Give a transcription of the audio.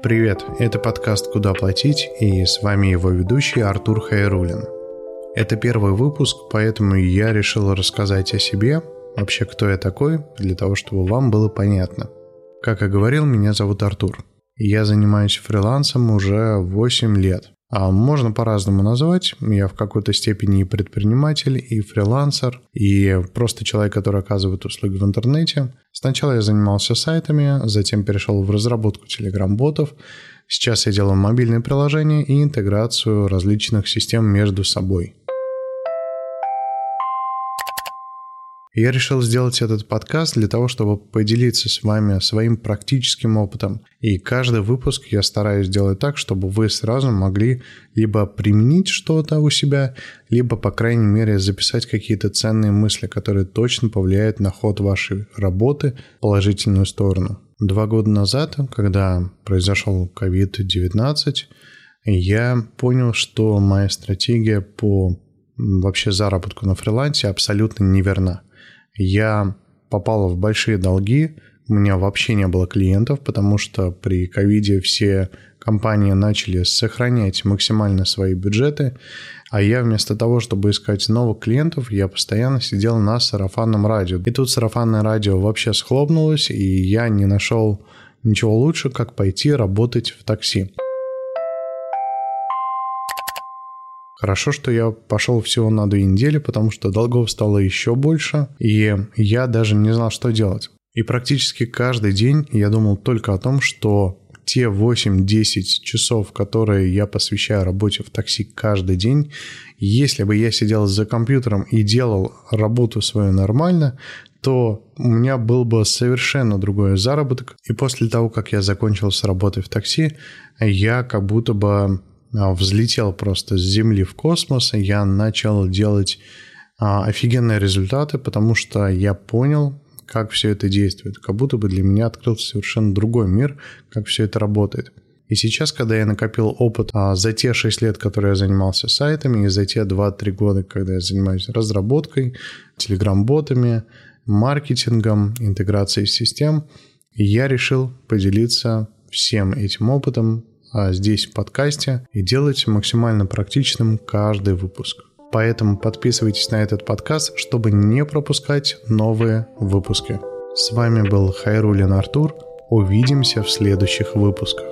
Привет, это подкаст «Куда платить» и с вами его ведущий Артур Хайрулин. Это первый выпуск, поэтому я решил рассказать о себе, вообще кто я такой, для того, чтобы вам было понятно. Как я говорил, меня зовут Артур. Я занимаюсь фрилансом уже 8 лет. А можно по-разному назвать. Я в какой-то степени и предприниматель, и фрилансер, и просто человек, который оказывает услуги в интернете. Сначала я занимался сайтами, затем перешел в разработку телеграм-ботов. Сейчас я делаю мобильные приложения и интеграцию различных систем между собой. Я решил сделать этот подкаст для того, чтобы поделиться с вами своим практическим опытом. И каждый выпуск я стараюсь делать так, чтобы вы сразу могли либо применить что-то у себя, либо, по крайней мере, записать какие-то ценные мысли, которые точно повлияют на ход вашей работы в положительную сторону. Два года назад, когда произошел COVID-19, я понял, что моя стратегия по вообще заработку на фрилансе абсолютно неверна я попала в большие долги, у меня вообще не было клиентов, потому что при ковиде все компании начали сохранять максимально свои бюджеты, а я вместо того, чтобы искать новых клиентов, я постоянно сидел на сарафанном радио. И тут сарафанное радио вообще схлопнулось, и я не нашел ничего лучше, как пойти работать в такси. Хорошо, что я пошел всего на две недели, потому что долгов стало еще больше, и я даже не знал, что делать. И практически каждый день я думал только о том, что те 8-10 часов, которые я посвящаю работе в такси каждый день, если бы я сидел за компьютером и делал работу свою нормально, то у меня был бы совершенно другой заработок. И после того, как я закончил с работой в такси, я как будто бы взлетел просто с Земли в космос, и я начал делать а, офигенные результаты, потому что я понял, как все это действует. Как будто бы для меня открылся совершенно другой мир, как все это работает. И сейчас, когда я накопил опыт а, за те 6 лет, которые я занимался сайтами, и за те 2-3 года, когда я занимаюсь разработкой, телеграм-ботами, маркетингом, интеграцией систем, я решил поделиться всем этим опытом а здесь в подкасте и делать максимально практичным каждый выпуск. Поэтому подписывайтесь на этот подкаст, чтобы не пропускать новые выпуски. С вами был Хайрулин Артур. Увидимся в следующих выпусках.